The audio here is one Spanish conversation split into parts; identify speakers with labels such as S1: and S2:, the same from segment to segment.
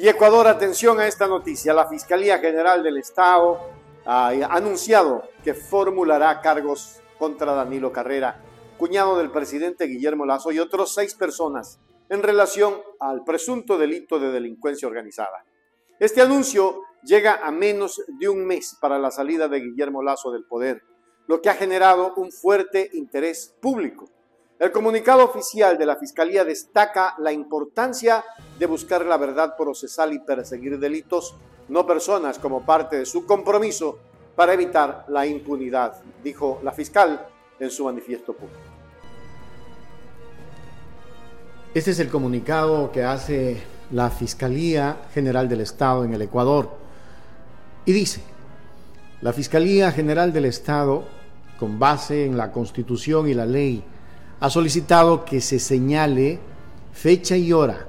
S1: Y Ecuador, atención a esta noticia. La Fiscalía General del Estado ha anunciado que formulará cargos contra Danilo Carrera, cuñado del presidente Guillermo Lazo y otros seis personas en relación al presunto delito de delincuencia organizada. Este anuncio llega a menos de un mes para la salida de Guillermo Lazo del poder, lo que ha generado un fuerte interés público. El comunicado oficial de la Fiscalía destaca la importancia de buscar la verdad procesal y perseguir delitos, no personas, como parte de su compromiso para evitar la impunidad, dijo la fiscal en su manifiesto público.
S2: Este es el comunicado que hace la Fiscalía General del Estado en el Ecuador. Y dice, la Fiscalía General del Estado, con base en la Constitución y la ley, ha solicitado que se señale fecha y hora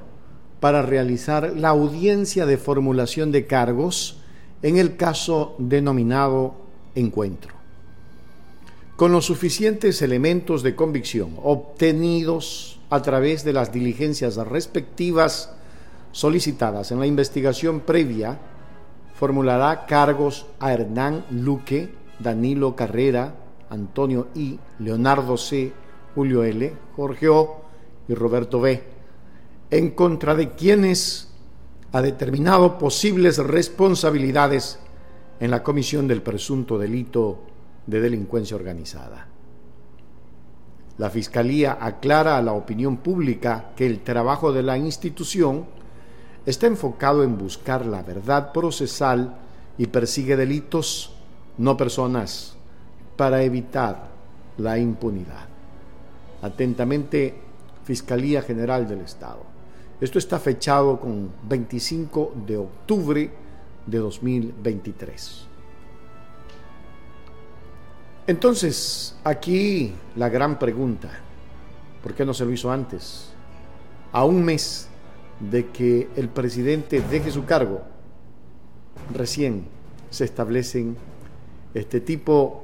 S2: para realizar la audiencia de formulación de cargos en el caso denominado encuentro. Con los suficientes elementos de convicción obtenidos a través de las diligencias respectivas solicitadas en la investigación previa, formulará cargos a Hernán Luque, Danilo Carrera, Antonio I, Leonardo C., Julio L., Jorge O. y Roberto B., en contra de quienes ha determinado posibles responsabilidades en la comisión del presunto delito de delincuencia organizada. La Fiscalía aclara a la opinión pública que el trabajo de la institución está enfocado en buscar la verdad procesal y persigue delitos, no personas, para evitar la impunidad. Atentamente, Fiscalía General del Estado. Esto está fechado con 25 de octubre de 2023. Entonces, aquí la gran pregunta, ¿por qué no se lo hizo antes? A un mes de que el presidente deje su cargo, recién se establecen este tipo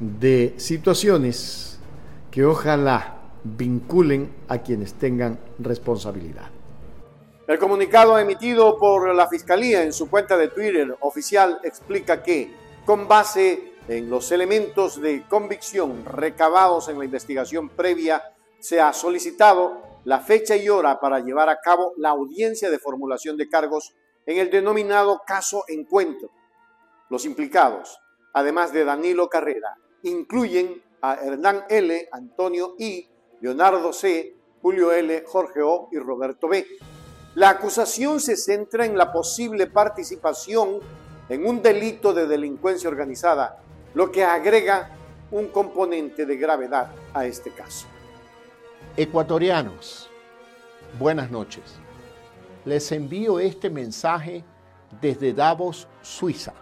S2: de situaciones que ojalá vinculen a quienes tengan responsabilidad.
S1: El comunicado emitido por la Fiscalía en su cuenta de Twitter oficial explica que, con base en los elementos de convicción recabados en la investigación previa, se ha solicitado la fecha y hora para llevar a cabo la audiencia de formulación de cargos en el denominado caso encuentro. Los implicados, además de Danilo Carrera, incluyen a Hernán L., Antonio I., Leonardo C., Julio L., Jorge O. y Roberto B., la acusación se centra en la posible participación en un delito de delincuencia organizada, lo que agrega un componente de gravedad a este caso.
S3: Ecuatorianos, buenas noches. Les envío este mensaje desde Davos, Suiza.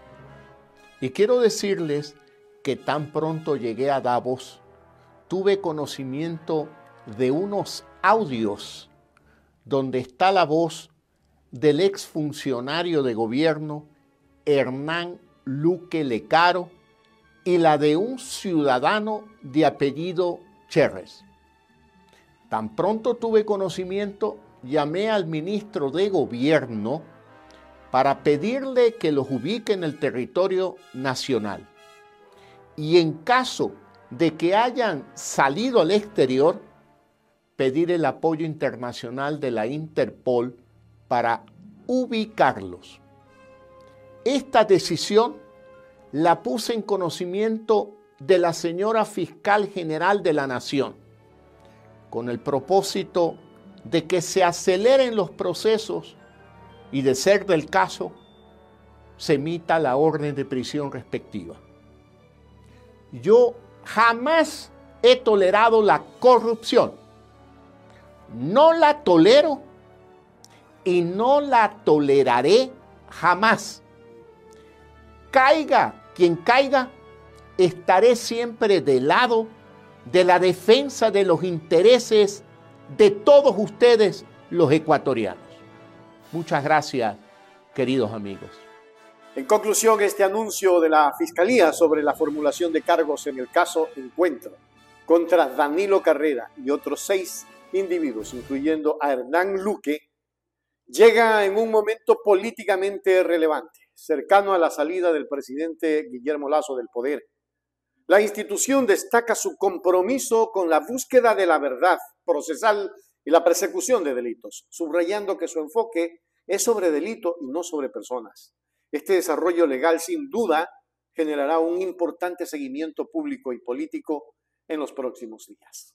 S3: Y quiero decirles que tan pronto llegué a Davos, tuve conocimiento de unos audios donde está la voz del exfuncionario de gobierno Hernán Luque Lecaro y la de un ciudadano de apellido Cherres. Tan pronto tuve conocimiento, llamé al ministro de gobierno para pedirle que los ubique en el territorio nacional. Y en caso de que hayan salido al exterior, pedir el apoyo internacional de la Interpol para ubicarlos. Esta decisión la puse en conocimiento de la señora fiscal general de la Nación, con el propósito de que se aceleren los procesos y, de ser del caso, se emita la orden de prisión respectiva. Yo jamás he tolerado la corrupción no la tolero y no la toleraré jamás. Caiga quien caiga, estaré siempre del lado de la defensa de los intereses de todos ustedes, los ecuatorianos. Muchas gracias, queridos amigos.
S1: En conclusión, este anuncio de la Fiscalía sobre la formulación de cargos en el caso Encuentro contra Danilo Carrera y otros seis individuos, incluyendo a Hernán Luque, llega en un momento políticamente relevante, cercano a la salida del presidente Guillermo Lazo del poder. La institución destaca su compromiso con la búsqueda de la verdad procesal y la persecución de delitos, subrayando que su enfoque es sobre delito y no sobre personas. Este desarrollo legal sin duda generará un importante seguimiento público y político en los próximos días.